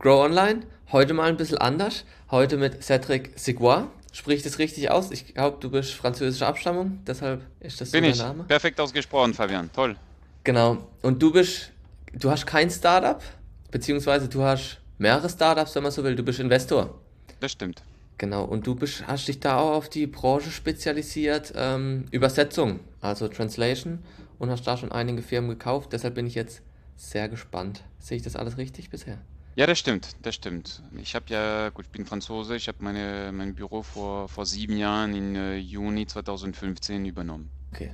Grow Online. Heute mal ein bisschen anders. Heute mit Cedric Siguar. Sprich das richtig aus? Ich glaube, du bist französischer Abstammung, deshalb ist das Bin so ich. dein Name. Perfekt ausgesprochen, Fabian. Toll. Genau. Und du bist, du hast kein Startup, beziehungsweise du hast mehrere Startups, wenn man so will. Du bist Investor. Das stimmt. Genau. Und du bist, hast dich da auch auf die Branche spezialisiert, ähm, Übersetzung, also Translation, und hast da schon einige Firmen gekauft. Deshalb bin ich jetzt sehr gespannt. Sehe ich das alles richtig bisher? Ja, das stimmt, das stimmt. Ich habe ja, gut, ich bin Franzose, ich habe meine, mein Büro vor, vor sieben Jahren im äh, Juni 2015 übernommen. Okay.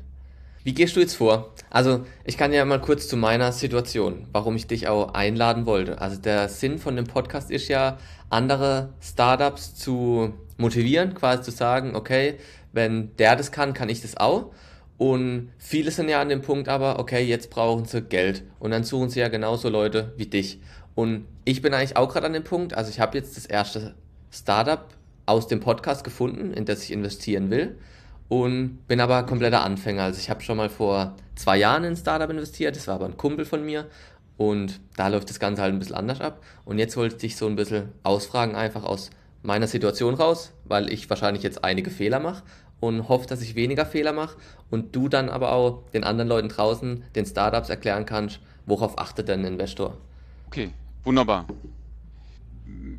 Wie gehst du jetzt vor? Also, ich kann ja mal kurz zu meiner Situation, warum ich dich auch einladen wollte. Also, der Sinn von dem Podcast ist ja, andere Startups zu motivieren, quasi zu sagen, okay, wenn der das kann, kann ich das auch. Und viele sind ja an dem Punkt aber, okay, jetzt brauchen sie Geld. Und dann suchen sie ja genauso Leute wie dich. Und ich bin eigentlich auch gerade an dem Punkt, also ich habe jetzt das erste Startup aus dem Podcast gefunden, in das ich investieren will. Und bin aber kompletter Anfänger. Also ich habe schon mal vor zwei Jahren in ein Startup investiert, das war aber ein Kumpel von mir. Und da läuft das Ganze halt ein bisschen anders ab. Und jetzt wollte ich dich so ein bisschen ausfragen, einfach aus meiner Situation raus, weil ich wahrscheinlich jetzt einige Fehler mache und hoffe, dass ich weniger Fehler mache und du dann aber auch den anderen Leuten draußen, den Startups erklären kannst, worauf achtet denn ein Investor. Okay, wunderbar.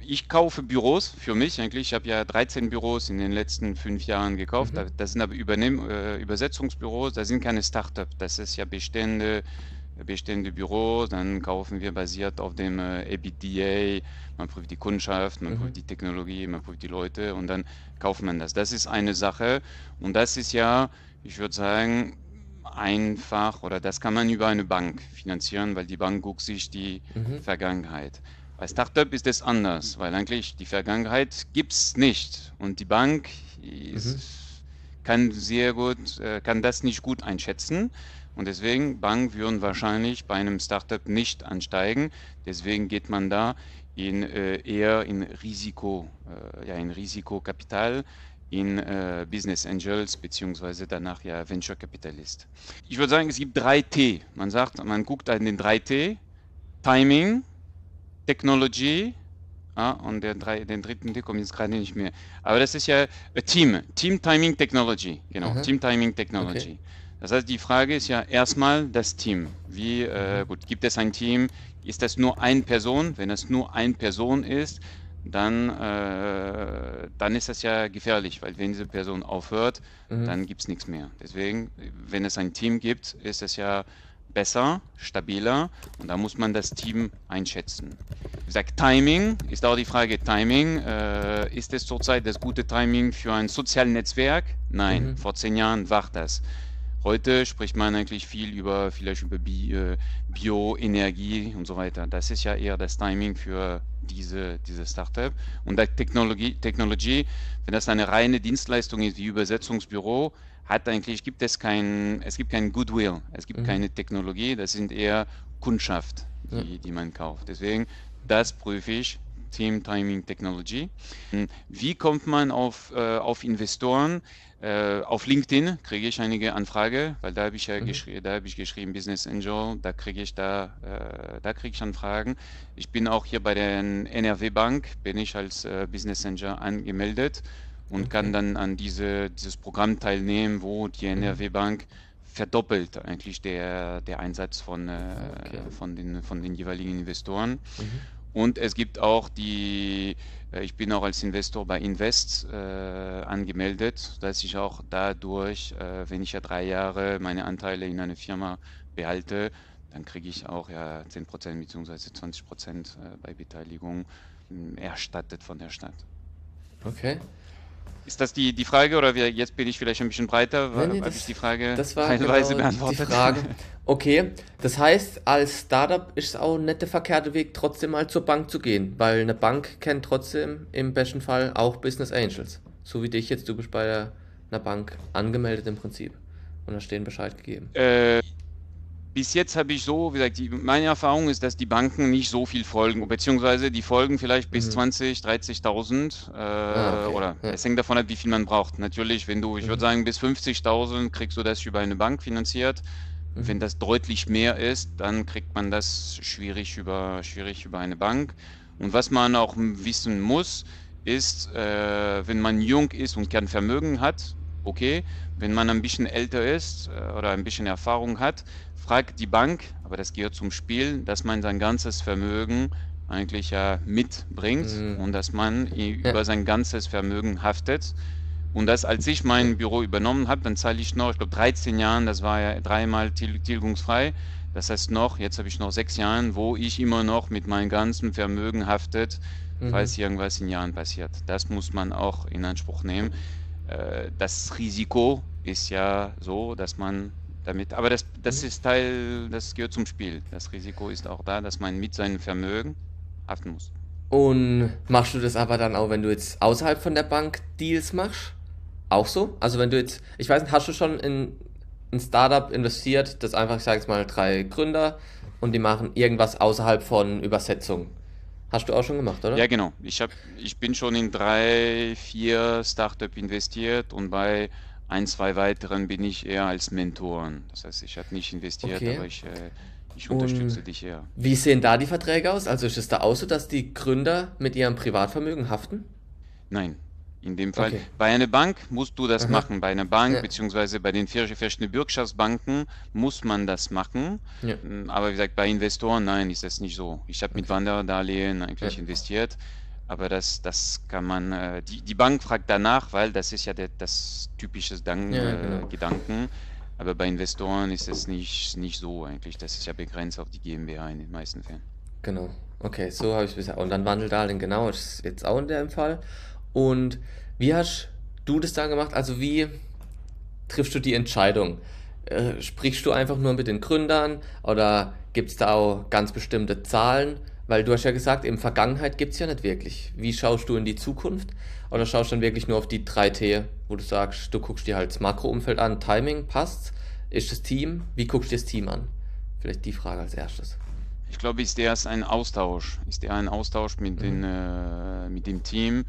Ich kaufe Büros für mich eigentlich. Ich habe ja 13 Büros in den letzten fünf Jahren gekauft. Mhm. Da- Das sind aber Übernehm äh, Übersetzungsbüros, das sind keine Startup. Das ist ja bestehende, bestehende Büros. Dann kaufen wir basiert auf dem äh, EBITDA. Man prüft die Kundschaft, man Mhm. prüft die Technologie, man prüft die Leute und dann kauft man das. Das ist eine Sache. Und das ist ja, ich würde sagen, einfach oder das kann man über eine Bank finanzieren, weil die Bank guckt sich die Mhm. Vergangenheit. Bei Startup ist es anders, weil eigentlich die Vergangenheit gibt es nicht und die Bank ist, kann sehr gut, äh, kann das nicht gut einschätzen und deswegen Bank würden wahrscheinlich bei einem Startup nicht ansteigen. Deswegen geht man da in äh, eher in Risiko, äh, ja in Risikokapital, in äh, Business Angels beziehungsweise danach ja Venture Capitalist. Ich würde sagen, es gibt drei T. Man sagt, man guckt an den drei T: Timing, Technology. Ah, und der drei, den dritten T kommt jetzt gerade nicht mehr. Aber das ist ja äh, Team. Team Timing Technology. Genau, Aha. Team Timing Technology. Das heißt, die Frage ist ja erstmal das Team. Wie, äh, gut, gibt es ein Team? Ist das nur eine Person? Wenn es nur eine Person ist, dann, äh, dann ist das ja gefährlich, weil wenn diese Person aufhört, Mhm. dann gibt es nichts mehr. Deswegen, wenn es ein Team gibt, ist es ja besser, stabiler und da muss man das Team einschätzen. Wie gesagt, Timing ist auch die Frage Timing. Äh, ist es zurzeit das gute Timing für ein soziales Netzwerk? Nein, Mhm. vor zehn Jahren war das. Heute spricht man eigentlich viel über vielleicht über Bi äh, Bioenergie und so weiter. Das ist ja eher das Timing für diese, diese Startup. Und der Technologie, Technologie, wenn das eine reine Dienstleistung ist wie Übersetzungsbüro, hat eigentlich gibt es kein, es gibt kein Goodwill, es gibt Mhm. keine Technologie, das sind eher Kundschaft, die, die man kauft. Deswegen, das prüfe ich. Team Timing Technology. Wie kommt man auf, äh, auf Investoren? Äh, auf LinkedIn kriege ich einige Anfragen, weil da habe ich ja Mhm. geschrieben, da habe ich geschrieben Business Angel, da kriege ich da, äh, da kriege ich Anfragen. Ich bin auch hier bei der NRW Bank, bin ich als äh, Business Angel angemeldet und Okay. kann dann an diese, dieses Programm teilnehmen, wo die Mhm. NRW Bank verdoppelt eigentlich der, der Einsatz von, äh, Okay. von, den, von den jeweiligen Investoren. Mhm. Und es gibt auch die, äh, ich bin auch als Investor bei Invest äh, angemeldet, dass ich auch dadurch, äh, wenn ich ja drei Jahre meine Anteile in einer Firma behalte, dann kriege ich auch ja 10% bzw. 20% äh, bei Beteiligung mh, erstattet von der Stadt. Okay. Ist das die, die Frage oder wir, jetzt bin ich vielleicht ein bisschen breiter? Nee, nee, Habe das- ich die Frage Das war teilweise genau die beantwortet? Frage. Okay, das heißt, als Startup ist es auch nicht der verkehrte Weg, trotzdem mal zur Bank zu gehen, weil eine Bank kennt trotzdem im besten Fall auch Business Angels. So wie dich jetzt, du bist bei der, einer Bank angemeldet im Prinzip und da stehen Bescheid gegeben. Äh, bis jetzt habe ich so, wie gesagt, die, meine Erfahrung ist, dass die Banken nicht so viel folgen, beziehungsweise die folgen vielleicht bis Mhm. 20, 30.000 äh, Ah, okay. oder Ja. es hängt davon ab, wie viel man braucht. Natürlich, wenn du, ich Mhm. würde sagen, bis 50.000 kriegst du das über eine Bank finanziert. Mhm. Wenn das deutlich mehr ist, dann kriegt man das schwierig über, schwierig über eine Bank. Und was man auch wissen muss, ist, äh, wenn man jung ist und kein Vermögen hat, okay. Wenn man ein bisschen älter ist äh, oder ein bisschen Erfahrung hat, fragt die Bank, aber das gehört zum Spiel, dass man sein ganzes Vermögen eigentlich ja mitbringt mhm. und dass man über sein ganzes Vermögen haftet. Und das, als ich mein Büro übernommen habe, dann zahle ich noch, ich glaube 13 Jahren, das war ja dreimal tilgungsfrei. Das heißt noch, jetzt habe ich noch sechs Jahre, wo ich immer noch mit meinem ganzen Vermögen haftet, mhm. falls irgendwas in Jahren passiert. Das muss man auch in Anspruch nehmen. Äh, das Risiko ist ja so, dass man damit, aber das, das mhm. ist Teil, das gehört zum Spiel. Das Risiko ist auch da, dass man mit seinem Vermögen haften muss. Und machst du das aber dann auch, wenn du jetzt außerhalb von der Bank Deals machst? Auch so? Also wenn du jetzt, ich weiß nicht, hast du schon in ein Startup investiert, das einfach, ich sage jetzt mal, drei Gründer und die machen irgendwas außerhalb von Übersetzung? Hast du auch schon gemacht, oder? Ja, genau. Ich, hab, ich bin schon in drei, vier Startups investiert und bei ein, zwei weiteren bin ich eher als Mentoren. Das heißt, ich habe nicht investiert, okay. aber ich, äh, ich unterstütze Und dich eher. Wie sehen da die Verträge aus? Also ist es da auch so, dass die Gründer mit ihrem Privatvermögen haften? Nein, in dem Fall. Okay. Bei einer Bank musst du das Aha. machen. Bei einer Bank, ja. beziehungsweise bei den verschiedenen Bürgschaftsbanken muss man das machen. Ja. Mm, aber wie gesagt, bei Investoren, nein, ist das nicht so. Ich habe okay. mit Wanderdarlehen eigentlich ja. investiert. Aber das, das kann man, äh, die, die Bank fragt danach, weil das ist ja der, das typische Dank, äh, genau. Gedanken. Aber bei Investoren ist es nicht, nicht so eigentlich. Das ist ja begrenzt auf die GmbH in den meisten Fällen. Genau. Okay, so habe ich es bisher. Und dann Wandeldarlehen, genau, ist jetzt auch in dem Fall. Und wie hast du das dann gemacht? Also wie triffst du die Entscheidung? Äh, sprichst du einfach nur mit den Gründern oder gibt es da auch ganz bestimmte Zahlen? Weil du hast ja gesagt, in Vergangenheit gibt es ja nicht wirklich. Wie schaust du in die Zukunft? Oder schaust du dann wirklich nur auf die drei T, wo du sagst, du guckst dir halt das Makroumfeld an, Timing passt, ist das Team, wie guckst du das Team an? Vielleicht die Frage als erstes. Ich glaube, ist erst ein Austausch, ist der ein Austausch mit, mhm. den, äh, mit dem Team.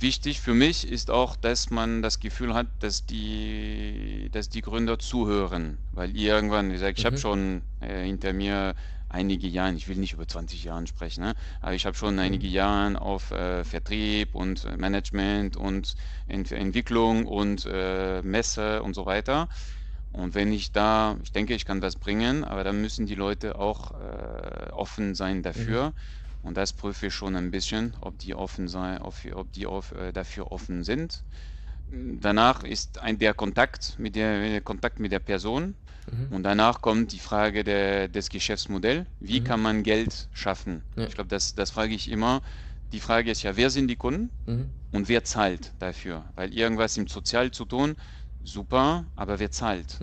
Wichtig für mich ist auch, dass man das Gefühl hat, dass die, dass die Gründer zuhören, weil irgendwann, wie gesagt, ich mhm. habe schon äh, hinter mir einige Jahre, ich will nicht über 20 Jahre sprechen, ne? aber ich habe schon mhm. einige Jahre auf äh, Vertrieb und äh, Management und Ent Entwicklung und äh, Messe und so weiter. Und wenn ich da, ich denke, ich kann was bringen, aber dann müssen die Leute auch äh, offen sein dafür. Mhm. Und das prüfe ich schon ein bisschen, ob die offen sein, ob die auf, äh, dafür offen sind. Danach ist ein, der Kontakt mit der Kontakt mit der Person Mhm. Und danach kommt die Frage der, des Geschäftsmodells. Wie mhm. kann man Geld schaffen? Ja. Ich glaube, das, das frage ich immer. Die Frage ist ja, wer sind die Kunden mhm. und wer zahlt dafür? Weil irgendwas im Sozial zu tun, super, aber wer zahlt?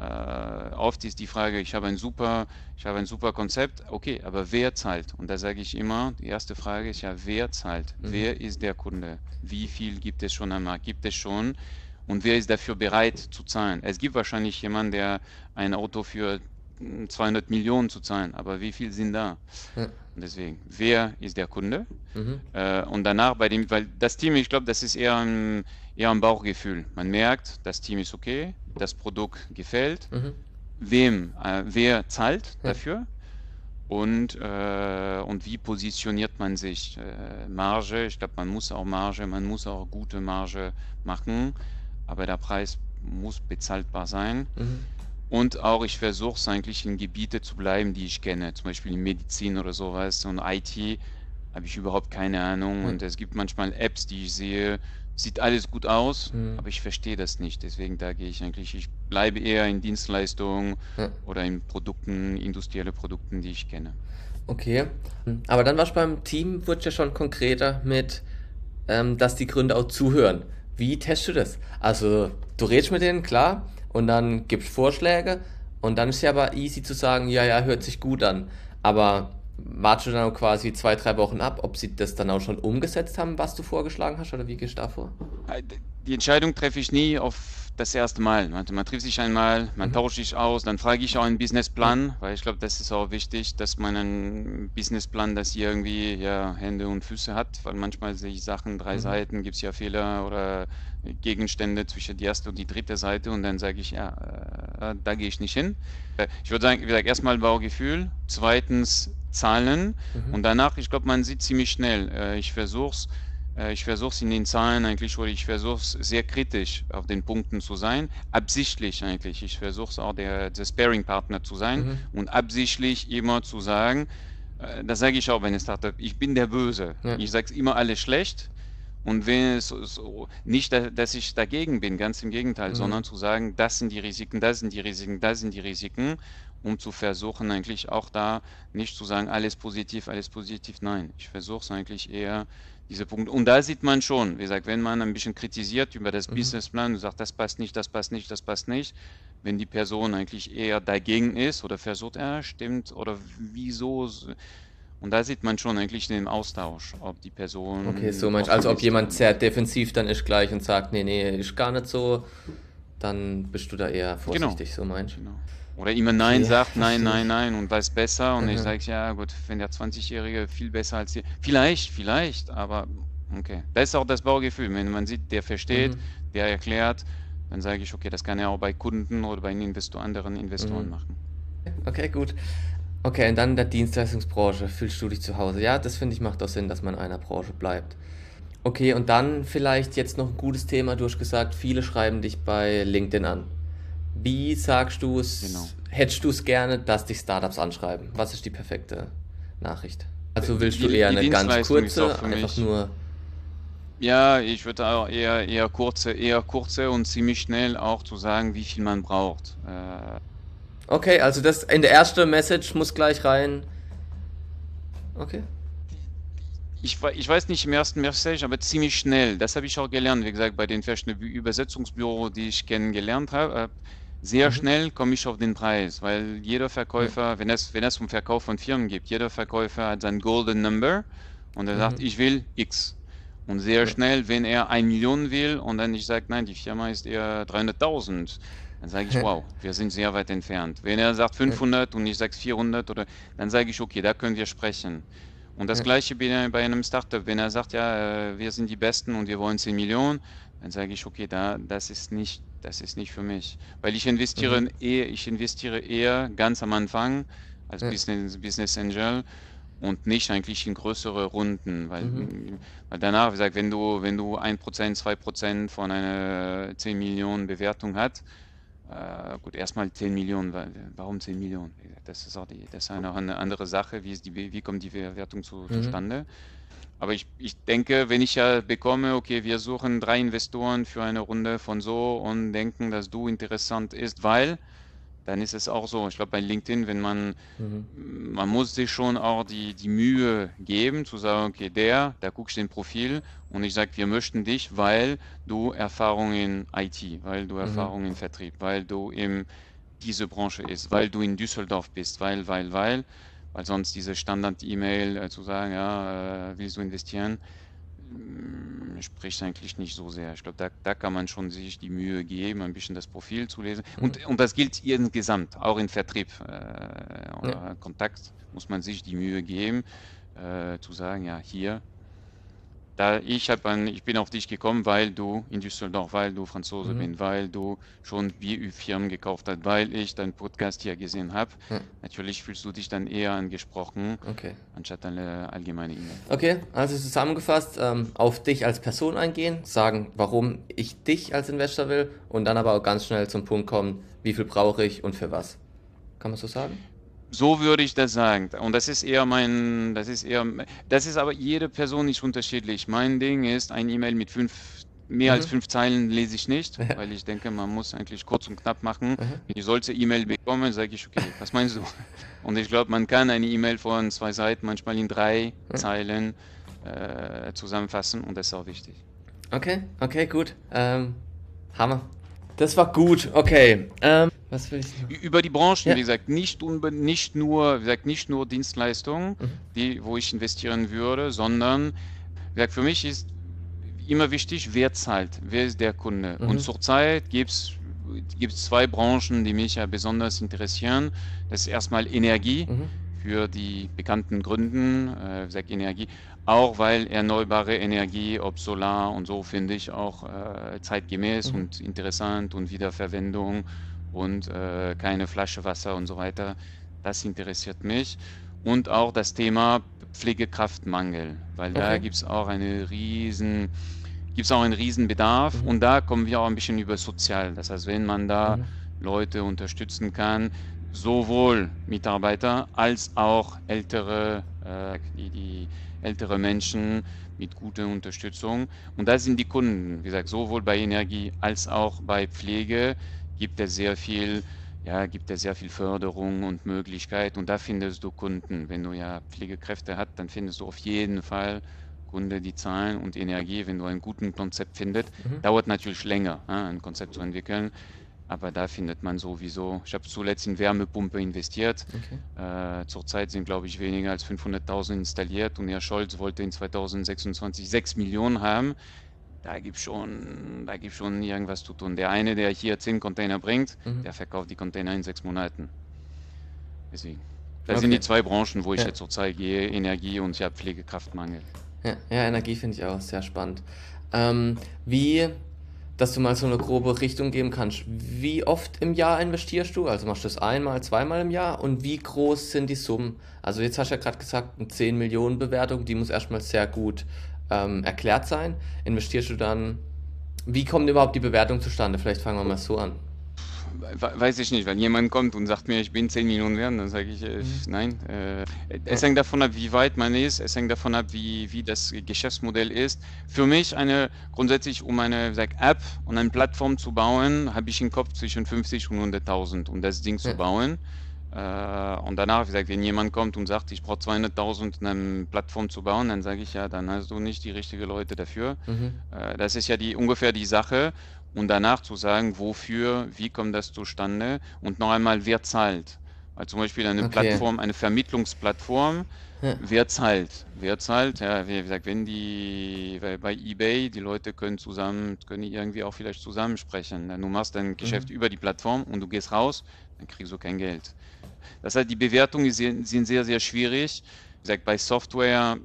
Äh, oft ist die Frage, ich habe ein super, ich habe ein super Konzept, okay, aber wer zahlt? Und da sage ich immer, die erste Frage ist ja, wer zahlt? Mhm. Wer ist der Kunde? Wie viel gibt es schon am Markt? Gibt es schon und wer ist dafür bereit zu zahlen? Es gibt wahrscheinlich jemanden, der ein Auto für 200 Millionen zu zahlen, aber wie viel sind da? Ja. deswegen, wer ist der Kunde? Mhm. Äh, und danach bei dem, weil das Team, ich glaube, das ist eher ein, eher ein Bauchgefühl. Man merkt, das Team ist okay, das Produkt gefällt. Mhm. Wem, äh, wer zahlt ja. dafür? Und, äh, und wie positioniert man sich? Äh, Marge, ich glaube, man muss auch Marge, man muss auch gute Marge machen aber der Preis muss bezahlbar sein. Mhm. Und auch ich versuche es eigentlich in Gebiete zu bleiben, die ich kenne, zum Beispiel in Medizin oder sowas. Und IT habe ich überhaupt keine Ahnung. Mhm. Und es gibt manchmal Apps, die ich sehe, sieht alles gut aus, mhm. aber ich verstehe das nicht. Deswegen da gehe ich eigentlich, ich bleibe eher in Dienstleistungen ja. oder in Produkten, industrielle Produkten, die ich kenne. Okay, aber dann war es beim Team, wurde ja schon konkreter mit, ähm, dass die Gründer auch zuhören. Wie testest du das? Also, du redest mit denen, klar, und dann gibst Vorschläge, und dann ist ja aber easy zu sagen, ja, ja, hört sich gut an. Aber wartest du dann quasi zwei, drei Wochen ab, ob sie das dann auch schon umgesetzt haben, was du vorgeschlagen hast, oder wie gehst du da vor? die Entscheidung treffe ich nie auf das erste Mal. Man, man trifft sich einmal, man mhm. tauscht sich aus, dann frage ich auch einen Businessplan, weil ich glaube, das ist auch wichtig, dass man einen Businessplan, das irgendwie ja, Hände und Füße hat, weil manchmal sehe ich Sachen, drei mhm. Seiten, gibt es ja Fehler oder Gegenstände zwischen die erste und die dritte Seite und dann sage ich, ja, äh, da gehe ich nicht hin. Äh, ich würde sagen, wie gesagt, erstmal Baugefühl, zweitens Zahlen mhm. und danach, ich glaube, man sieht ziemlich schnell. Äh, ich versuche es äh, ich versuche es in den Zahlen eigentlich, oder ich versuche es sehr kritisch auf den Punkten zu sein, absichtlich eigentlich. Ich versuche es auch der, der Sparing-Partner zu sein mhm. und absichtlich immer zu sagen, äh, das sage ich auch bei einem Startup, ich bin der Böse. Ja. Ich sage es immer alles schlecht. Und wenn es so, nicht, dass ich dagegen bin, ganz im Gegenteil, mhm. sondern zu sagen, das sind die Risiken, das sind die Risiken, das sind die Risiken, um zu versuchen, eigentlich auch da nicht zu sagen, alles positiv, alles positiv. Nein, ich versuche es eigentlich eher diese Punkte. Und da sieht man schon, wie gesagt, wenn man ein bisschen kritisiert über das mhm. Businessplan und sagt, das passt nicht, das passt nicht, das passt nicht, wenn die Person eigentlich eher dagegen ist oder versucht, ja, stimmt, oder wieso. Und da sieht man schon eigentlich den Austausch, ob die Person. Okay, so meinst also ob jemand sehr defensiv dann ist gleich und sagt, nee, nee, ist gar nicht so, dann bist du da eher genau. vorsichtig, genau. so meinst du. Genau. Oder immer Nein ja, sagt, nein, nein, nein und weiß besser. Und mhm. ich sage, ja gut, wenn der 20-Jährige viel besser als die. Vielleicht, vielleicht, aber okay. Das ist auch das Baugefühl. Wenn man sieht, der versteht, mhm. der erklärt, dann sage ich, okay, das kann er auch bei Kunden oder bei Investor, anderen Investoren mhm. machen. Okay, gut. Okay, und dann in der Dienstleistungsbranche fühlst du dich zu Hause. Ja, das finde ich macht auch Sinn, dass man in einer Branche bleibt. Okay, und dann vielleicht jetzt noch ein gutes Thema. Du hast gesagt, viele schreiben dich bei LinkedIn an. Wie sagst du es, genau. hättest du es gerne, dass dich Startups anschreiben? Was ist die perfekte Nachricht? Also willst du eher eine ganz kurze, einfach nur... Ja, ich würde auch eher, eher kurze, eher kurze und ziemlich schnell auch zu sagen, wie viel man braucht. Äh okay, also das in der erste Message muss gleich rein. Okay. Ich, ich, weiß nicht im ersten Message, aber ziemlich schnell. Das habe ich auch gelernt, wie gesagt, bei den verschiedenen Übersetzungsbüros, die ich kennengelernt habe. Sehr mhm. schnell komme ich auf den Preis, weil jeder Verkäufer, mhm. wenn es, wenn es um Verkauf von Firmen geht, jeder Verkäufer hat sein Golden Number und er mhm. sagt, ich will X. Und sehr schnell, wenn er ein Million will und dann ich sage, nein, die Firma ist eher 300.000, dann sage ich, wow, wir sind sehr weit entfernt. Wenn er sagt 500 und ich sage 400, oder, dann sage ich, okay, da können wir sprechen. Und das gleiche bei einem Startup, wenn er sagt, ja, äh, wir sind die Besten und wir wollen 10 Millionen, dann sage ich, okay, da, das ist nicht das ist nicht für mich. Weil ich investiere, mhm. eher, ich investiere eher ganz am Anfang als ja. Business, Business Angel und nicht eigentlich in größere Runden. Weil, mhm. weil danach, wie gesagt, wenn du, wenn du 1%, 2% von einer 10 Millionen Bewertung hast, äh, gut, erstmal 10 Millionen, warum 10 Millionen? Das ist auch die, das ist eine, eine andere Sache, wie, ist die, wie kommt die Bewertung zu, mhm. zustande. Aber ich, ich denke, wenn ich ja bekomme, okay, wir suchen drei Investoren für eine Runde von so und denken, dass du interessant ist, weil, dann ist es auch so. Ich glaube, bei LinkedIn, wenn man, mhm. man muss sich schon auch die, die Mühe geben, zu sagen, okay, der, da guckst du den Profil und ich sage, wir möchten dich, weil du Erfahrung in IT, weil du mhm. Erfahrung in Vertrieb, weil du in diese Branche ist, weil du in Düsseldorf bist, weil, weil, weil weil sonst diese Standard-E-Mail äh, zu sagen, ja, äh, willst du investieren, äh, spricht eigentlich nicht so sehr. Ich glaube, da, da kann man schon sich die Mühe geben, ein bisschen das Profil zu lesen. Mhm. Und, und das gilt insgesamt, auch in Vertrieb äh, oder ja. Kontakt muss man sich die Mühe geben, äh, zu sagen, ja, hier da ich, hab ein, ich bin auf dich gekommen, weil du in Düsseldorf, weil du Franzose mhm. bist, weil du schon BÜ-Firmen gekauft hast, weil ich deinen Podcast hier gesehen habe. Mhm. Natürlich fühlst du dich dann eher angesprochen, okay. anstatt eine allgemeine E-Mail. Okay, also zusammengefasst, ähm, auf dich als Person eingehen, sagen, warum ich dich als Investor will und dann aber auch ganz schnell zum Punkt kommen, wie viel brauche ich und für was. Kann man so sagen? So würde ich das sagen. Und das ist eher mein, das ist eher, das ist aber jede Person nicht unterschiedlich. Mein Ding ist, ein E-Mail mit fünf, mehr mhm. als fünf Zeilen lese ich nicht, ja. weil ich denke, man muss eigentlich kurz und knapp machen. Mhm. Wenn ich solche E-Mail bekomme, sage ich, okay, was meinst du? Und ich glaube, man kann eine E-Mail von zwei Seiten manchmal in drei mhm. Zeilen äh, zusammenfassen und das ist auch wichtig. Okay, okay, gut. Ähm, Hammer. Das war gut, okay. Ähm, was will ich Über die Branchen, ja. wie gesagt, nicht, nicht, nur, wie gesagt, nicht nur Dienstleistungen, mhm. die, wo ich investieren würde, sondern wie gesagt, für mich ist immer wichtig, wer zahlt, wer ist der Kunde. Mhm. Und zurzeit gibt es zwei Branchen, die mich ja besonders interessieren. Das ist erstmal Energie, Mhm. für die bekannten Gründen, äh, wie gesagt, Energie, auch weil erneuerbare Energie, ob Solar und so, finde ich auch äh, zeitgemäß Mhm. und interessant und Wiederverwendung und äh, keine Flasche Wasser und so weiter. Das interessiert mich. Und auch das Thema Pflegekraftmangel, weil da Okay. gibt es auch eine riesen, gibt's auch einen riesen Bedarf Mhm. und da kommen wir auch ein bisschen über sozial. Das heißt, wenn man da Mhm. Leute unterstützen kann, sowohl Mitarbeiter als auch ältere, die, die ältere Menschen mit guter Unterstützung. Und da sind die Kunden, wie gesagt, sowohl bei Energie als auch bei Pflege gibt es sehr viel, ja, gibt es sehr viel Förderung und Möglichkeit. Und da findest du Kunden. Wenn du ja Pflegekräfte hast, dann findest du auf jeden Fall Kunden, die zahlen und Energie, wenn du ein gutes Konzept findest. Mhm. Dauert natürlich länger, ein Konzept zu entwickeln. Aber da findet man sowieso. Ich habe zuletzt in Wärmepumpe investiert. Okay. Äh, zurzeit sind, glaube ich, weniger als 500.000 installiert und Herr Scholz wollte in 2026 6 Millionen haben. Da gibt es schon, da gibt's schon irgendwas zu tun. Der eine, der hier 10 Container bringt, Mhm. der verkauft die Container in sechs Monaten. Deswegen. Das sind die Okay. zwei Branchen, wo ich Ja. jetzt zurzeit gehe: Energie und ja, Pflegekraftmangel. Ja, ja, Energie finde ich auch sehr spannend. Ähm, wie, dass du mal so eine grobe Richtung geben kannst, wie oft im Jahr investierst du? Also machst du das einmal, zweimal im Jahr? Und wie groß sind die Summen? Also jetzt hast du ja gerade gesagt, eine 10 Millionen Bewertung, die muss erstmal sehr gut ähm, erklärt sein. Investierst du dann, wie kommt überhaupt die Bewertung zustande? Vielleicht fangen wir mal so an. We- Weiß ich nicht, wenn jemand kommt und sagt mir, ich bin 10 Millionen wert, dann sage ich, äh, nein. Äh, es Ja. hängt davon ab, wie weit man ist, es hängt davon ab, wie, wie das Geschäftsmodell ist. Für mich eine, grundsätzlich, um eine sag, App und eine Plattform zu bauen, habe ich im Kopf zwischen 50 und 100.000, um das Ding zu Ja. bauen. Äh, und danach, wie gesagt, wenn jemand kommt und sagt, ich brauche 200.000, um eine Plattform zu bauen, dann sage ich, ja, dann hast du nicht die richtigen Leute dafür. Mhm. Das ist ja die, ungefähr die Sache. Und danach zu sagen, wofür, wie kommt das zustande und noch einmal, wer zahlt. Weil zum Beispiel eine Okay. Plattform, eine Vermittlungsplattform, Ja. wer zahlt? Wer zahlt? Ja, wie gesagt, wenn die, weil bei eBay, die Leute können zusammen, können irgendwie auch vielleicht zusammensprechen. Du machst dein Geschäft über die Plattform und du gehst raus, dann kriegst du kein Geld. Das heißt, die Bewertungen sind sind sehr, sehr schwierig. Wie gesagt, bei Software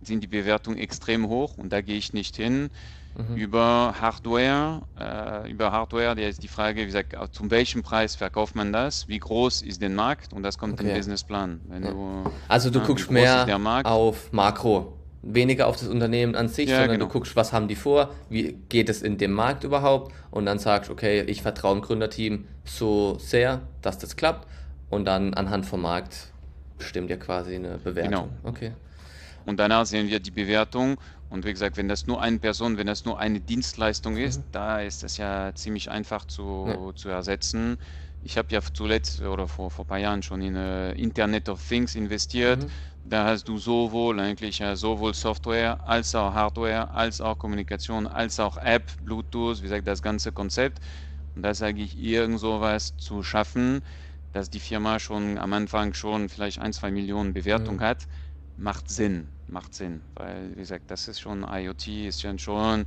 sind die Bewertungen extrem hoch und da gehe ich nicht hin. Mhm. Über Hardware, äh, über Hardware, da ist die Frage, wie gesagt, äh, zu welchem Preis verkauft man das? Wie groß ist der Markt? Und das kommt im Okay. Businessplan. Wenn Ja. du, Also du wie guckst mehr auf Makro, weniger auf das Unternehmen an sich, Ja, sondern genau. du guckst, was haben die vor, wie geht es in dem Markt überhaupt und dann sagst, okay, ich vertraue dem Gründerteam so sehr, dass das klappt und dann anhand vom Markt bestimmt ihr quasi eine Bewertung. Okay. Und danach sehen wir die Bewertung. Und wie gesagt, wenn das nur eine Person, wenn das nur eine Dienstleistung ist, da ist das ja ziemlich einfach zu, Mhm. Ja. zu ersetzen. Ich habe ja zuletzt oder vor, vor ein paar Jahren schon in äh, Internet of Things investiert. Mhm. Da hast du sowohl eigentlich ja, sowohl Software als auch Hardware, als auch Kommunikation, als auch App, Bluetooth, wie gesagt, das ganze Konzept. Und da sage ich, irgend sowas zu schaffen, dass die Firma schon am Anfang schon vielleicht ein, zwei Millionen Bewertung Mhm. hat, macht Sinn. Macht Sinn. Weil, wie gesagt, das ist schon IoT, ist ja schon,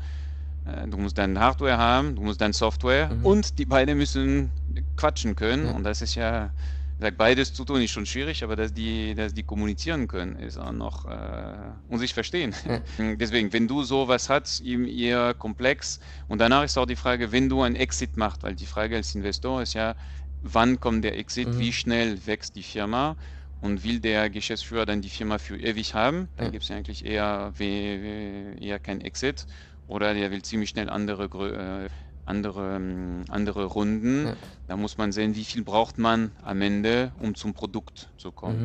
äh, du musst deine Hardware haben, du musst deine Software Mhm. und die beiden müssen quatschen können. Ja. Und das ist ja, wie gesagt, beides zu tun ist schon schwierig, aber dass die, dass die kommunizieren können, ist auch noch äh, und sich verstehen. Deswegen, wenn du sowas hast, eben eher komplex. Und danach ist auch die Frage, wenn du ein Exit machst, weil die Frage als Investor ist ja, wann kommt der Exit, Mhm. wie schnell wächst die Firma und will der Geschäftsführer dann die Firma für ewig haben? Da Ja. gibt es ja eigentlich eher, eher kein Exit. Oder der will ziemlich schnell andere, äh, andere, ähm, andere Runden. Ja. Da muss man sehen, wie viel braucht man am Ende, um zum Produkt zu kommen.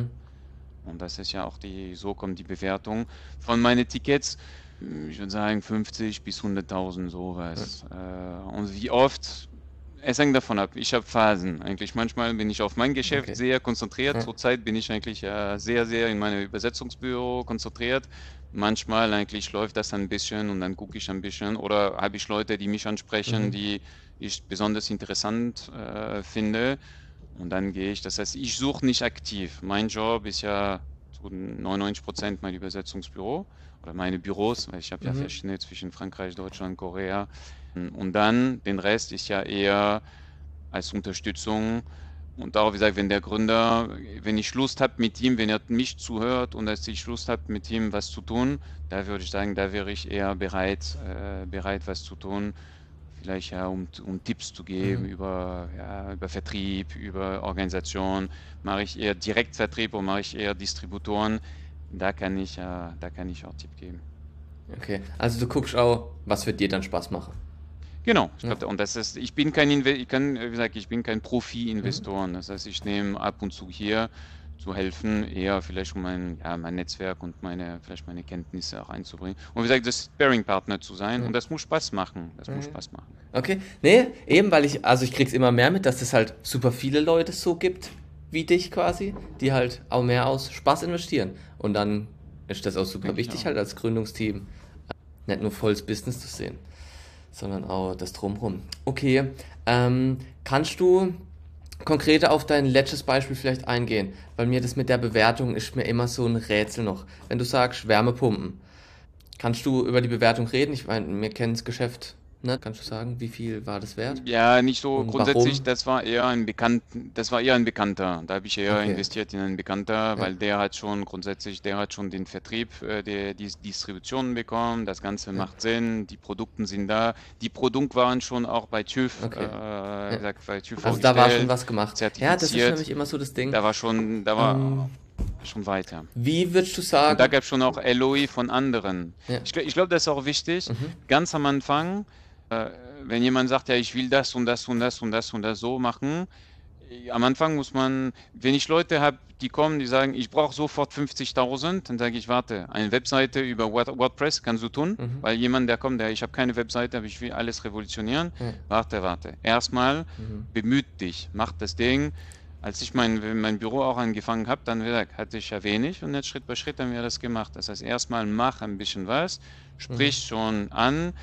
Mhm. Und das ist ja auch die, so kommt die Bewertung. Von meinen Tickets, ich würde sagen 50 bis 100.000 sowas. Äh, und wie oft, es hängt davon ab. Ich habe Phasen. Eigentlich manchmal bin ich auf mein Geschäft Okay. sehr konzentriert. Ja. Zurzeit bin ich eigentlich äh, sehr, sehr in meinem Übersetzungsbüro konzentriert. Manchmal eigentlich läuft das ein bisschen und dann gucke ich ein bisschen. Oder habe ich Leute, die mich ansprechen, Mhm. die ich besonders interessant äh, finde. Und dann gehe ich. Das heißt, ich suche nicht aktiv. Mein Job ist ja zu 99 Prozent mein Übersetzungsbüro. oder meine Büros, weil ich habe ja Mhm. verschiedene zwischen Frankreich, Deutschland, Korea. Und dann den Rest ist ja eher als Unterstützung. Und auch, wie gesagt, wenn der Gründer, wenn ich Lust habe mit ihm, wenn er mich zuhört und dass ich Lust habe mit ihm was zu tun, da würde ich sagen, da wäre ich eher bereit, äh, bereit was zu tun. Vielleicht ja, um, um Tipps zu geben Mhm. über, ja, über Vertrieb, über Organisation. Mache ich eher Direktvertrieb oder mache ich eher Distributoren? Da kann ich, äh, da kann ich auch Tipp geben. Okay. Also du guckst auch, was wird dir dann Spaß machen. Genau, ich Ja. und das ist, ich bin kein, Inve ich kann, wie gesagt, ich bin kein Mhm. Profi-Investor. Das heißt, ich nehme ab und zu hier zu helfen, eher vielleicht um mein, ja, mein Netzwerk und meine, vielleicht meine Kenntnisse auch einzubringen. Und wie gesagt, das Sparring-Partner zu sein. Ja. Und das muss Spaß machen. Das muss Mhm. Spaß machen. Okay. Nee, eben, weil ich, also ich krieg's immer mehr mit, dass es halt super viele Leute so gibt, wie dich quasi, die halt auch mehr aus Spaß investieren. Und dann ist das auch super Denke ich wichtig, auch. halt als Gründungsteam nicht nur volles Business zu sehen, sondern auch das Drumherum. Okay, ähm, kannst du konkreter auf dein letztes Beispiel vielleicht eingehen? Weil mir das mit der Bewertung ist mir immer so ein Rätsel noch. Wenn du sagst Wärmepumpen, kannst du über die Bewertung reden? Ich meine, wir kennen das Geschäft, ne? Kannst du sagen, wie viel war das wert? Ja, nicht so Und grundsätzlich, warum? das war eher ein Bekannt, das war eher ein Bekannter. Da habe ich eher Okay. investiert in einen Bekannter, Ja. weil der hat schon grundsätzlich, der hat schon den Vertrieb, äh, der, die Distribution bekommen, das Ganze Ja. macht Sinn, die Produkte sind da, die Produkte waren schon auch bei TÜV, Okay. äh, gesagt, bei TÜV Also da war schon was gemacht. Ja, das ist nämlich immer so das Ding. Da war schon, da war Ähm, schon weiter. wie würdest du Und da sagen? gab es schon auch LOI von anderen. Ja. Ich, ich glaube, das ist auch wichtig. Mhm. Ganz am Anfang, wenn jemand sagt, ja, ich will das und das und das und das und das so machen, äh, am Anfang muss man, wenn ich Leute habe, die kommen, die sagen, ich brauche sofort 50.000, dann sage ich, warte, eine Webseite über Word- WordPress kannst du tun, Mhm. weil jemand, der kommt, der, ich habe keine Webseite, aber ich will alles revolutionieren. Ja. Warte, warte. Erstmal Mhm. bemüht dich, mach das Ding. Als ich mein, mein Büro auch angefangen habe, dann hatte ich ja wenig und jetzt Schritt bei Schritt haben wir das gemacht. Das heißt, erstmal mach ein bisschen was, sprich schon an,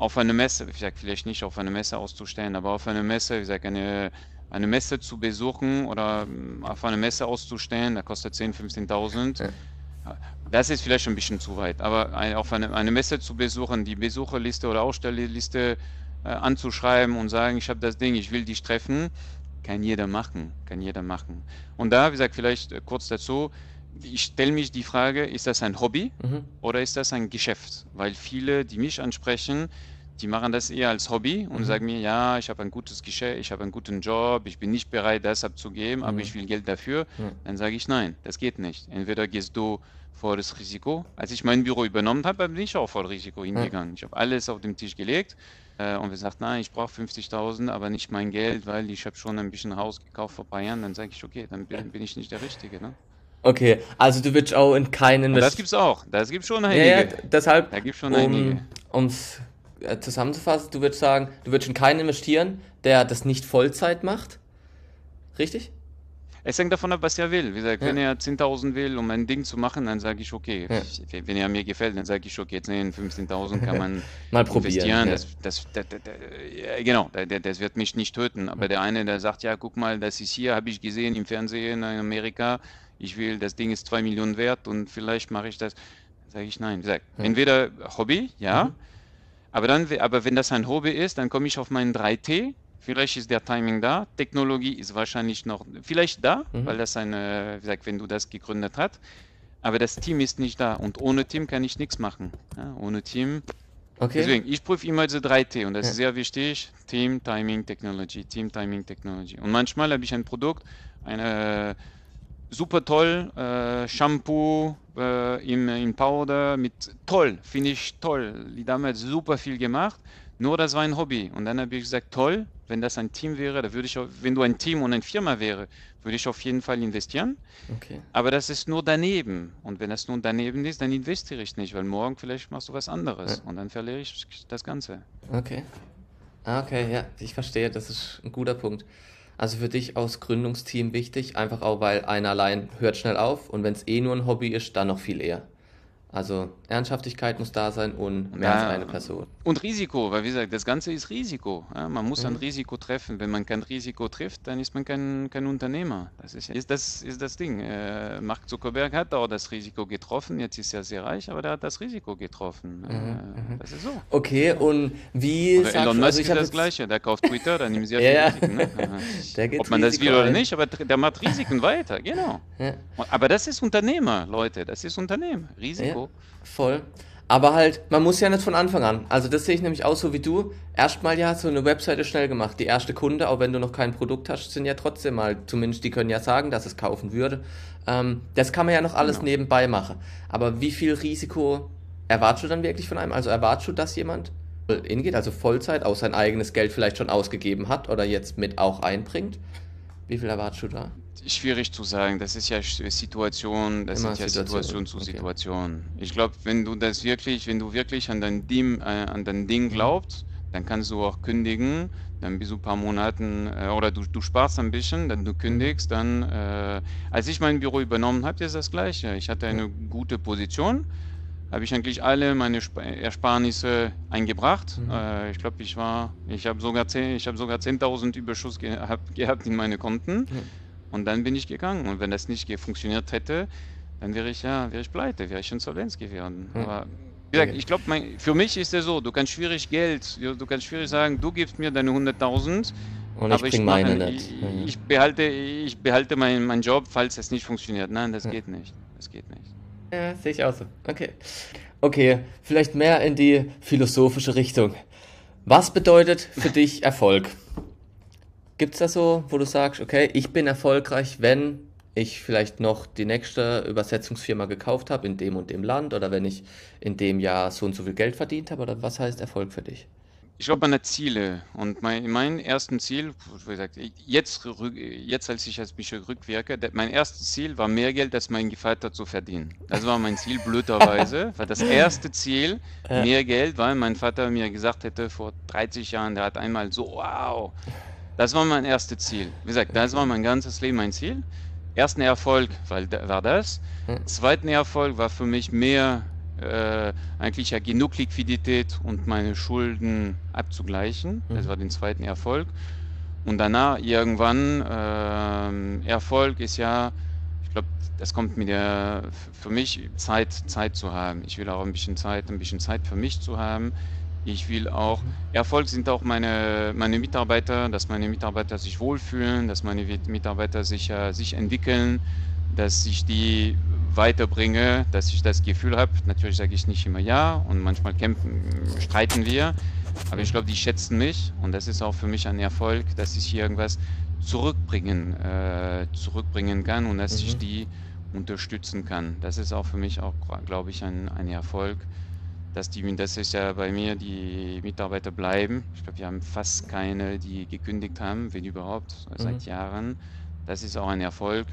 auf eine Messe, wie gesagt, vielleicht nicht auf eine Messe auszustellen, aber auf eine Messe, wie gesagt, eine, eine Messe zu besuchen oder mm, auf eine Messe auszustellen, da kostet 10.000, 15.000. Ja. Das ist vielleicht schon ein bisschen zu weit, aber auf eine, eine Messe zu besuchen, die Besucherliste oder Ausstellerliste äh, anzuschreiben und sagen, ich habe das Ding, ich will dich treffen, kann jeder machen, kann jeder machen. Und da, wie gesagt, vielleicht äh, kurz dazu, ich stelle mich die Frage, ist das ein Hobby Mhm. oder ist das ein Geschäft? Weil viele, die mich ansprechen, die machen das eher als Hobby und Mhm. sagen mir, ja, ich habe ein gutes Geschäft, ich habe einen guten Job, ich bin nicht bereit, das abzugeben, aber Mhm. ich will Geld dafür. Dann sage ich, nein, das geht nicht. Entweder gehst du vor das Risiko. Als ich mein Büro übernommen habe, bin ich auch vor das Risiko hingegangen. Ich habe alles auf den Tisch gelegt äh, und gesagt, nein, ich brauche 50.000, aber nicht mein Geld, weil ich habe schon ein bisschen Haus gekauft vor ein paar Jahren. Dann sage ich, okay, dann bin, bin ich nicht der Richtige. Ne? Okay, also du würdest auch in keinen das gibt's auch. Das gibt schon Ja, ja, einige. d- deshalb, Da gibt's schon einige. um es zusammenzufassen, du würdest sagen, du würdest in keinen investieren, der das nicht Vollzeit macht. Richtig? Es hängt davon ab, was er will. Wie gesagt, Ja. wenn er 10.000 will, um ein Ding zu machen, dann sage ich, okay. Ja. Ich- Wenn er mir gefällt, dann sage ich, okay, 10.000, 15.000 kann man Mal probieren. investieren. Ja. Das, das, das, das, das, ja, genau, das wird mich nicht töten. Aber der eine, der sagt, ja, guck mal, das ist hier, habe ich gesehen im Fernsehen in Amerika. Ich will, das Ding ist 2 Millionen wert und vielleicht mache ich das. Sage ich nein. Gesagt, Ja. Entweder Hobby, ja. Mhm. Aber dann, aber wenn das ein Hobby ist, dann komme ich auf meinen 3T. Vielleicht ist der Timing da. Technologie ist wahrscheinlich noch vielleicht da, Mhm. weil das eine, wie gesagt, wenn du das gegründet hast. Aber das Team ist nicht da. Und ohne Team kann ich nichts machen. Ja, ohne Team. Okay. Deswegen, ich prüfe immer diese 3T und das Ja. ist sehr wichtig. Team, Timing, Technology. Team, Timing, Technology. Und manchmal habe ich ein Produkt, eine super toll, äh, Shampoo äh, im, in Powder mit toll, finde ich toll. Die Dame hat super viel gemacht, nur das war ein Hobby. Und dann habe ich gesagt, toll, wenn das ein Team wäre, da würde ich, auch, wenn du ein Team und eine Firma wäre, würde ich auf jeden Fall investieren. Okay. Aber das ist nur daneben. Und wenn das nur daneben ist, dann investiere ich nicht, weil morgen vielleicht machst du was anderes Ja. und dann verliere ich das Ganze. Okay. Ah, okay, ja, ich verstehe, das ist ein guter Punkt. Also für dich aus Gründungsteam wichtig, einfach auch, weil einer allein hört schnell auf und wenn es eh nur ein Hobby ist, dann noch viel eher. Also Ernsthaftigkeit muss da sein und mehr als eine Person. und Risiko, weil wie gesagt, das Ganze ist Risiko. Ja, man muss ein mhm. Risiko treffen. Wenn man kein Risiko trifft, dann ist man kein, kein Unternehmer. Das ist, ist, das, ist das Ding. Äh, Mark Zuckerberg hat auch das Risiko getroffen. Jetzt ist er sehr reich, aber der hat das Risiko getroffen. Äh, mhm, mhm. das ist so. Okay, und wie Oder Elon Musk also ist das Gleiche. Der kauft Twitter, dann nimmt sie ja, viel Risiken. Ne? Ob man Risiko das will oder nicht, aber der macht Risiken weiter. Genau. Ja. Aber das ist Unternehmer, Leute. Das ist Unternehmen. Risiko. Voll. Aber halt, man muss ja nicht von Anfang an. Also das sehe ich nämlich auch so wie du. Erstmal ja so eine Webseite schnell gemacht. Die erste Kunde, auch wenn du noch kein Produkt hast, sind ja trotzdem mal, zumindest die können ja sagen, dass es kaufen würde. Ähm, das kann man ja noch alles genau. nebenbei machen. Aber wie viel Risiko erwartest du dann wirklich von einem? Also erwartest du, dass jemand hingeht, also Vollzeit, auch sein eigenes Geld vielleicht schon ausgegeben hat oder jetzt mit auch einbringt? Wie viel erwartest du da? Schwierig zu sagen. Das ist ja Situation, das Immer ist ja Situation, Situation zu okay. Situation. Ich glaube, wenn du das wirklich, wenn du wirklich an dein Ding, äh, an dein Ding mhm. glaubst, dann kannst du auch kündigen. Dann bist du ein paar Monaten äh, oder du, du sparst ein bisschen, dann du kündigst. Dann, äh, als ich mein Büro übernommen habe, ist das Gleiche. Ich hatte eine gute Position habe ich eigentlich alle meine Ersparnisse eingebracht. Mhm. Äh, ich glaube, ich war, ich habe sogar 10, ich habe sogar 10.000 Überschuss gehabt, gehabt in meine Konten. Mhm. Und dann bin ich gegangen. Und wenn das nicht funktioniert hätte, dann wäre ich ja, wäre ich pleite, wäre ich insolvenz geworden. Mhm. Aber wie gesagt, ich glaube, für mich ist es so, du kannst schwierig Geld, du kannst schwierig sagen, du gibst mir deine 100.000 und aber ich, ich, meine ich, ich, behalte, ich behalte meinen mein Job, falls es nicht funktioniert. Nein, das ja. geht nicht. Das geht nicht. Ja, sehe ich auch so. Okay. Okay, vielleicht mehr in die philosophische Richtung. Was bedeutet für dich Erfolg? Gibt es da so, wo du sagst, okay, ich bin erfolgreich, wenn ich vielleicht noch die nächste Übersetzungsfirma gekauft habe in dem und dem Land oder wenn ich in dem Jahr so und so viel Geld verdient habe? Oder was heißt Erfolg für dich? Ich glaube an Ziele. Und mein, mein erstes Ziel, wie gesagt, jetzt, jetzt als ich als mich rückwirke, mein erstes Ziel war mehr Geld als mein Vater zu verdienen. Das war mein Ziel, blöderweise. weil das erste Ziel, mehr Geld, weil mein Vater mir gesagt hätte vor 30 Jahren, der hat einmal so, wow. Das war mein erstes Ziel. Wie gesagt, das war mein ganzes Leben mein Ziel. Ersten Erfolg war das. Zweiten Erfolg war für mich mehr äh, eigentlich ja genug Liquidität und meine Schulden abzugleichen. Mhm. Das war den zweiten Erfolg. Und danach irgendwann, äh, Erfolg ist ja, ich glaube, das kommt mit der, für mich Zeit, Zeit zu haben. Ich will auch ein bisschen Zeit, ein bisschen Zeit für mich zu haben. Ich will auch, mhm. Erfolg sind auch meine, meine Mitarbeiter, dass meine Mitarbeiter sich wohlfühlen, dass meine Mitarbeiter sich, äh, sich entwickeln, dass ich die weiterbringe, dass ich das Gefühl habe, natürlich sage ich nicht immer ja und manchmal kämpfen, streiten wir, aber ich glaube, die schätzen mich und das ist auch für mich ein Erfolg, dass ich hier irgendwas zurückbringen, äh, zurückbringen kann und dass mhm. ich die unterstützen kann. Das ist auch für mich auch, glaube ich, ein, ein Erfolg, dass die, das ist ja bei mir, die Mitarbeiter bleiben. Ich glaube, wir haben fast keine, die gekündigt haben, wenn überhaupt, seit mhm. Jahren. Das ist auch ein Erfolg.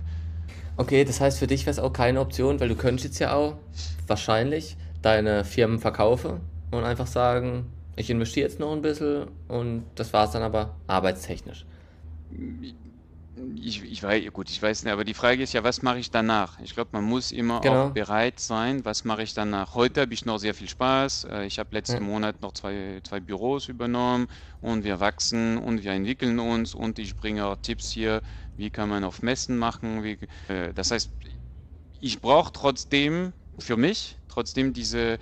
Okay, das heißt für dich wäre es auch keine Option, weil du könntest jetzt ja auch wahrscheinlich deine Firmen verkaufen und einfach sagen, ich investiere jetzt noch ein bisschen und das war es dann aber arbeitstechnisch. Ich, ich weiß, gut, ich weiß nicht, aber die Frage ist ja, was mache ich danach? Ich glaube, man muss immer genau. auch bereit sein, was mache ich danach? Heute habe ich noch sehr viel Spaß. Äh, ich habe letzten ja. Monat noch zwei, zwei Büros übernommen und wir wachsen und wir entwickeln uns und ich bringe auch Tipps hier, wie kann man auf Messen machen. Wie, äh, das heißt, ich brauche trotzdem für mich, trotzdem diese,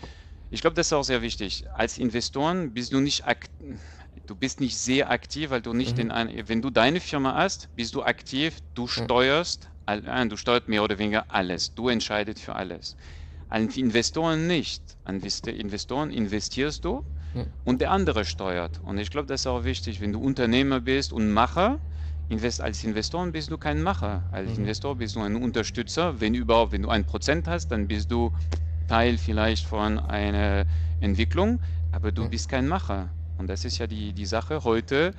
ich glaube, das ist auch sehr wichtig. Als Investoren bist du nicht aktiv du bist nicht sehr aktiv, weil du nicht mhm. in wenn du deine Firma hast, bist du aktiv, du steuerst, äh, du steuerst mehr oder weniger alles, du entscheidest für alles. Als Investoren nicht. An Investoren investierst du mhm. und der andere steuert. Und ich glaube, das ist auch wichtig, wenn du Unternehmer bist und Macher, Invest als Investor bist du kein Macher. Als mhm. Investor bist du ein Unterstützer. Wenn überhaupt, wenn du ein Prozent hast, dann bist du Teil vielleicht von einer Entwicklung, aber du mhm. bist kein Macher. Und das ist ja die, die Sache. Heute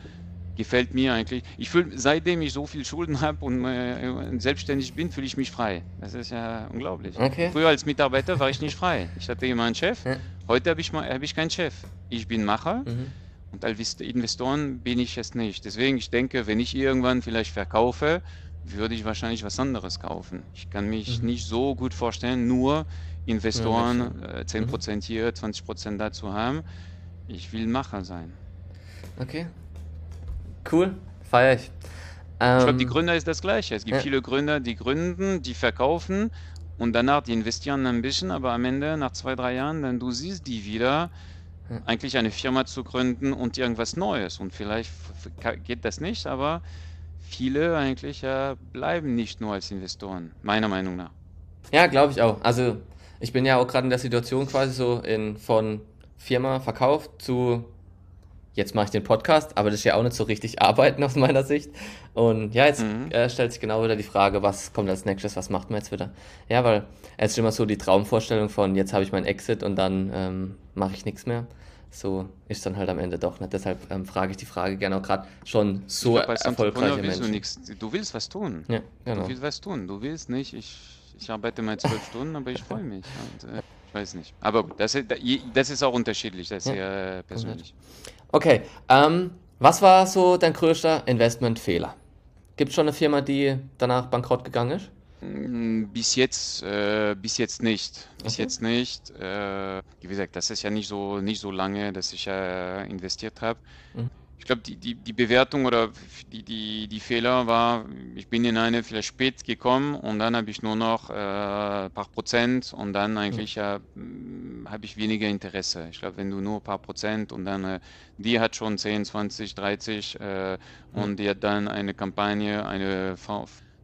gefällt mir eigentlich. Ich fühle, seitdem ich so viel Schulden habe und äh, selbstständig bin, fühle ich mich frei. Das ist ja unglaublich. Okay. Früher als Mitarbeiter war ich nicht frei. Ich hatte immer einen Chef. Ja. Heute habe ich, hab ich keinen Chef. Ich bin Macher. Mhm. Und als Investoren bin ich es nicht. Deswegen, ich denke, wenn ich irgendwann vielleicht verkaufe, würde ich wahrscheinlich was anderes kaufen. Ich kann mich mhm. nicht so gut vorstellen, nur Investoren äh, 10% mhm. hier, 20% da zu haben. Ich will Macher sein. Okay. Cool, feier ich. Ähm, ich glaube, die Gründer ist das Gleiche. Es gibt ja. viele Gründer, die gründen, die verkaufen und danach, die investieren ein bisschen, aber am Ende, nach zwei, drei Jahren, dann du siehst die wieder, ja. eigentlich eine Firma zu gründen und irgendwas Neues. Und vielleicht geht das nicht, aber viele eigentlich ja, bleiben nicht nur als Investoren, meiner Meinung nach. Ja, glaube ich auch. Also ich bin ja auch gerade in der Situation quasi so in, von Firma verkauft zu jetzt mache ich den Podcast, aber das ist ja auch nicht so richtig Arbeiten aus meiner Sicht. Und ja, jetzt mhm. äh, stellt sich genau wieder die Frage, was kommt als nächstes, was macht man jetzt wieder? Ja, weil es ist immer so die Traumvorstellung von, jetzt habe ich meinen Exit und dann ähm, mache ich nichts mehr. So ist dann halt am Ende doch nicht. Deshalb ähm, frage ich die Frage gerne auch gerade schon so glaub, erfolgreiche Menschen. Du, nix, du willst was tun. Ja, genau. Du willst was tun. Du willst nicht, ich, ich arbeite mal zwölf Stunden, aber ich freue mich. Und, äh, ich weiß nicht. Aber gut, das, das ist auch unterschiedlich, das ist ja. persönlich. Okay, ähm, was war so dein größter Investmentfehler? Gibt es schon eine Firma, die danach bankrott gegangen ist? Mm, bis jetzt, äh, bis jetzt nicht. Bis okay. jetzt nicht. Äh, wie gesagt, das ist ja nicht so, nicht so lange, dass ich äh, investiert habe. Mhm ich glaube, die, die, die Bewertung oder die, die, die Fehler war, ich bin in eine vielleicht spät gekommen und dann habe ich nur noch äh, ein paar Prozent und dann eigentlich ja, hm, habe ich weniger Interesse. Ich glaube, wenn du nur ein paar Prozent und dann äh, die hat schon 10, 20, 30 äh, und die hat dann eine Kampagne, eine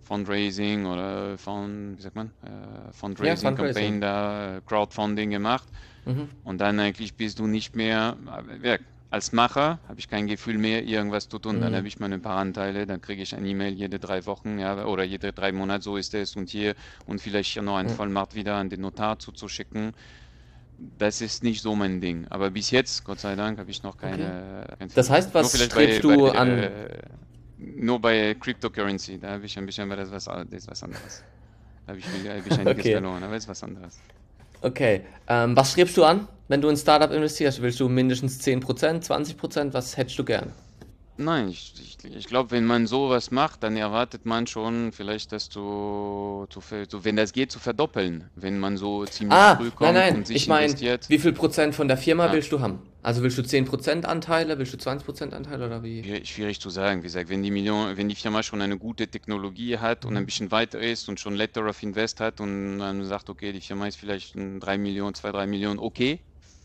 Fundraising oder Fund, wie sagt man, äh, Fundraising ja, Campaign da, äh, Crowdfunding gemacht. Mhm. Und dann eigentlich bist du nicht mehr, ja, als Macher habe ich kein Gefühl mehr, irgendwas zu tun. Mhm. Dann habe ich meine paar Anteile, dann kriege ich ein E-Mail jede drei Wochen ja, oder jede drei Monate, so ist es und hier und vielleicht hier noch ein mhm. Vollmacht wieder an den Notar zuzuschicken. Das ist nicht so mein Ding. Aber bis jetzt, Gott sei Dank, habe ich noch keine. Okay. Das heißt, was strebst bei, du bei, an? Äh, nur bei Cryptocurrency, da habe ich ein bisschen, aber das ist was anderes. Da habe ich, hab ich einiges okay. verloren, aber das ist was anderes. Okay. Ähm, was strebst du an, wenn du in Startup investierst? Willst du mindestens 10%, 20%? Was hättest du gern? Nein, ich, ich, ich glaube, wenn man sowas macht, dann erwartet man schon vielleicht, dass du, du, du, wenn das geht, zu verdoppeln, wenn man so ziemlich ah, früh kommt nein, nein. und sich ich mein, investiert. Wie viel Prozent von der Firma ja. willst du haben? Also willst du 10% Anteile, willst du 20% Anteile oder wie? Schwierig, schwierig zu sagen. Wie gesagt, wenn die, Million, wenn die Firma schon eine gute Technologie hat und ein mhm. bisschen weiter ist und schon Letter of Invest hat und dann sagt, okay, die Firma ist vielleicht 3 Millionen, 2, 3 Millionen, okay,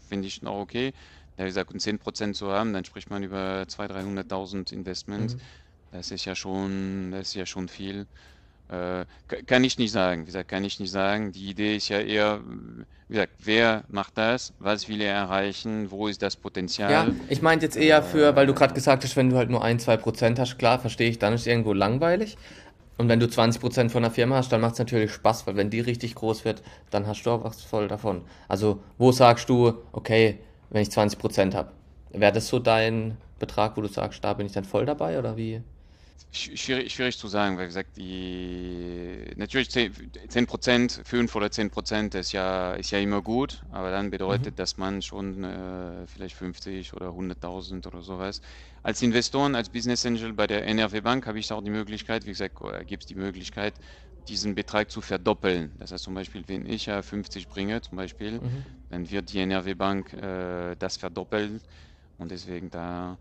finde ich noch okay ja, wie gesagt, und 10% zu haben, dann spricht man über 200.000, 300.000 Investment. Mhm. Das ist ja schon, das ist ja schon viel. Äh, kann ich nicht sagen. Wie gesagt, kann ich nicht sagen. Die Idee ist ja eher, wie gesagt, wer macht das? Was will er erreichen? Wo ist das Potenzial? Ja, ich meinte jetzt eher für, weil du gerade gesagt hast, wenn du halt nur ein, zwei Prozent hast, klar, verstehe ich, dann ist es irgendwo langweilig. Und wenn du 20 Prozent von der Firma hast, dann macht es natürlich Spaß, weil wenn die richtig groß wird, dann hast du auch was voll davon. Also, wo sagst du, okay, wenn ich 20 Prozent habe. Wäre das so dein Betrag, wo du sagst, da bin ich dann voll dabei oder wie? Schwierig, schwierig zu sagen, weil gesagt, die natürlich 10 Prozent, 5 oder 10 Prozent ist ja, ist ja immer gut, aber dann bedeutet, mhm. dass man schon äh, vielleicht 50 oder 100.000 oder sowas. Als Investoren, als Business Angel bei der NRW Bank habe ich auch die Möglichkeit, wie gesagt, gibt es die Möglichkeit, diesen Betrag zu verdoppeln. Das heißt zum Beispiel, wenn ich ja 50 bringe, zum Beispiel, mhm. dann wird die NRW Bank äh, das verdoppeln und deswegen da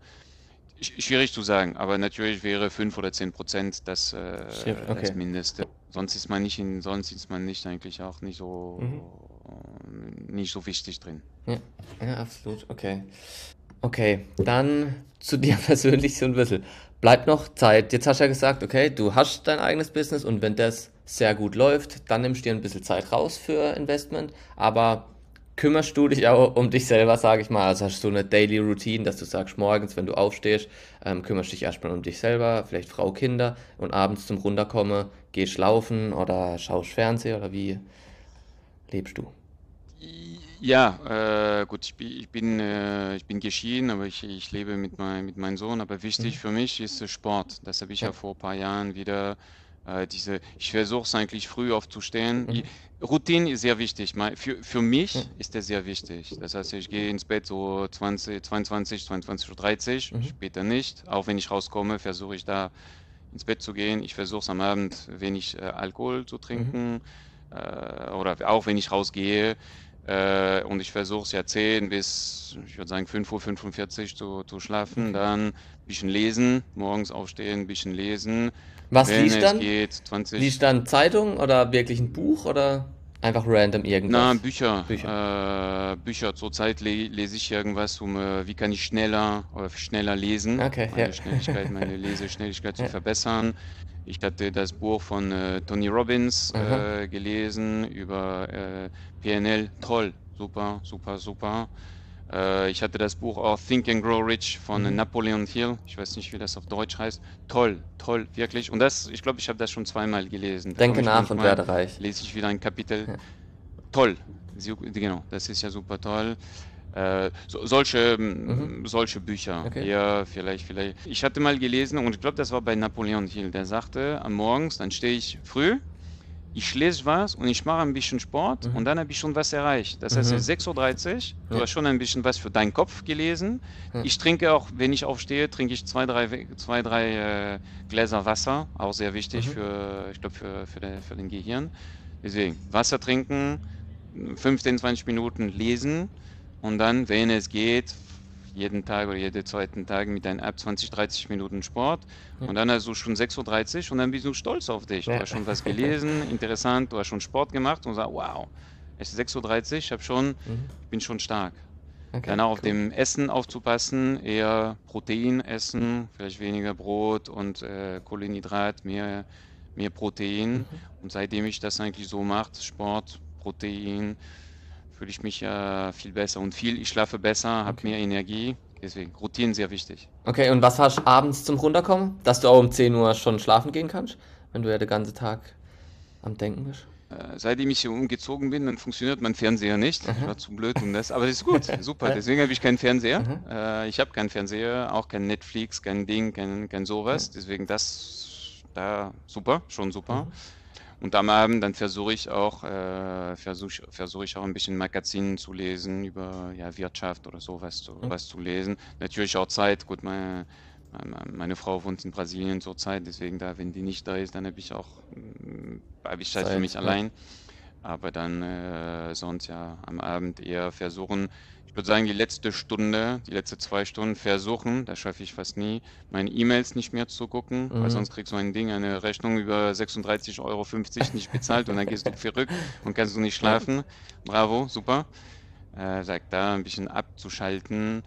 schwierig zu sagen, aber natürlich wäre 5 oder 10 Prozent das, äh, okay. das Mindeste. Sonst ist man nicht in, sonst ist man nicht eigentlich auch nicht so mhm. nicht so wichtig drin. Ja, ja absolut, okay. Okay, dann zu dir persönlich so ein bisschen. Bleibt noch Zeit. Jetzt hast du ja gesagt, okay, du hast dein eigenes Business und wenn das sehr gut läuft, dann nimmst du dir ein bisschen Zeit raus für Investment, aber kümmerst du dich auch um dich selber, sage ich mal? Also hast du eine Daily Routine, dass du sagst, morgens, wenn du aufstehst, ähm, kümmerst dich erstmal um dich selber, vielleicht Frau, Kinder und abends zum Runterkommen gehst laufen oder schaust Fernsehen oder wie lebst du? Ja, äh, gut, ich bin, ich bin, äh, ich bin geschieden, aber ich, ich lebe mit, mein, mit meinem Sohn. Aber wichtig mhm. für mich ist Sport. Das habe ich ja. ja vor ein paar Jahren wieder äh, diese, ich versuche es eigentlich früh aufzustehen. Mhm. Routine ist sehr wichtig. Für, für mich mhm. ist das sehr wichtig. Das heißt, ich gehe ins Bett so 20, 22, 22.30 Uhr, mhm. später nicht. Auch wenn ich rauskomme, versuche ich da ins Bett zu gehen. Ich versuche es am Abend wenig äh, Alkohol zu trinken. Mhm. äh, oder auch wenn ich rausgehe äh, und ich versuche es ja 10 bis, ich würde sagen 5.45 Uhr zu, zu schlafen, dann ein bisschen lesen, morgens aufstehen, ein bisschen lesen. Was Wenn liest es dann? geht, 20. Liest dann Zeitung oder wirklich ein Buch oder einfach random Na, irgendwas? Bücher. Bücher. Äh, Bücher. Zurzeit le lese ich irgendwas, um äh, wie kann ich schneller oder schneller lesen, Okay, meine ja. Schnelligkeit, meine Leseschnelligkeit zu Ja. verbessern. Ich hatte das Buch von äh, Tony Robbins äh, gelesen über äh, PNL. Toll, super, super, super. Äh, ich hatte das Buch auch Think and Grow Rich von Mhm. Napoleon Hill. Ich weiß nicht, wie das auf Deutsch heißt. Toll, toll, wirklich. Und das, ich glaube, ich habe das schon zweimal gelesen. Da Denke nach und werde reich. lese ich wieder ein Kapitel. Ja. Toll, genau, das ist ja super toll. Äh, so, solche, Mhm. mm, solche Bücher, Okay. ja, vielleicht, vielleicht. Ich hatte mal gelesen und ich glaube, das war bei Napoleon Hill, der sagte, am Morgens, dann stehe ich früh, ich lese was und ich mache ein bisschen Sport Mhm. und dann habe ich schon was erreicht. Das heißt, Mhm. es ist 6.30 Uhr, du Ja. hast schon ein bisschen was für deinen Kopf gelesen. Ja. Ich trinke auch, wenn ich aufstehe, trinke ich zwei, drei, We- zwei, drei äh, Gläser Wasser, auch sehr wichtig Mhm. für, ich glaube, für, für, den, für den Gehirn. Deswegen, Wasser trinken, 15, 20 Minuten lesen und dann, wenn es geht, jeden Tag oder jeden zweiten Tag mit deiner App 20, 30 Minuten Sport und dann hast du schon 6.30 Uhr und dann bist du stolz auf dich. Du hast schon was gelesen, interessant, du hast schon Sport gemacht und sagst, wow, es ist 6.30 Uhr, ich hab schon, Mhm. ich bin schon stark. Okay, Dann auch auf cool. dem Essen aufzupassen, eher Protein essen, vielleicht weniger Brot und äh, Kohlenhydrat, mehr, mehr Protein. Mhm. Und seitdem ich das eigentlich so mache, Sport, Protein, fühle ich mich ja viel besser und viel, ich schlafe besser, habe Okay. mehr Energie. Deswegen, Routinen sehr wichtig. Okay, und was hast du abends zum Runterkommen? Dass du auch um 10 Uhr schon schlafen gehen kannst, wenn du ja den ganzen Tag am Denken bist? Äh, seitdem ich hier umgezogen bin, dann funktioniert mein Fernseher nicht. Ich Aha. war zu blöd um das, aber das ist gut, super. Deswegen habe ich keinen Fernseher. Mhm. Äh, ich habe keinen Fernseher, auch kein Netflix, kein Ding, kein, kein sowas. Deswegen das da super, schon super. Mhm. Und am Abend dann versuche ich auch äh, versuche versuche ich auch ein bisschen Magazinen zu lesen über ja, Wirtschaft oder sowas zu, Mhm. was zu lesen. Natürlich auch Zeit. Gut, meine, meine, Frau wohnt in Brasilien zurzeit, deswegen da, wenn die nicht da ist, dann habe ich auch mm, habe ich Zeit für Zeit, mich ja. allein. Aber dann äh, sonst ja am Abend eher versuchen, ich würde sagen, die letzte Stunde, die letzte zwei Stunden versuchen, das schaffe ich fast nie, meine E-Mails nicht mehr zu gucken, weil Mhm. sonst kriegst du ein Ding, eine Rechnung über 36,50 Euro nicht bezahlt und dann gehst du verrückt und kannst du nicht schlafen. Bravo, super. Äh, sagt da ein bisschen abzuschalten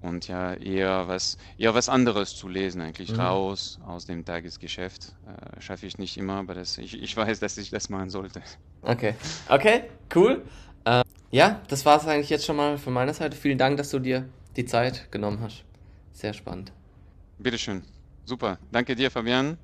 und ja eher was, eher was anderes zu lesen, eigentlich Mhm. raus aus dem Tagesgeschäft. Äh, schaffe ich nicht immer, aber das, ich, ich weiß, dass ich das machen sollte. Okay. Okay, cool. Äh, ja, das war es eigentlich jetzt schon mal von meiner Seite. Vielen Dank, dass du dir die Zeit genommen hast. Sehr spannend. Bitteschön. Super. Danke dir, Fabian.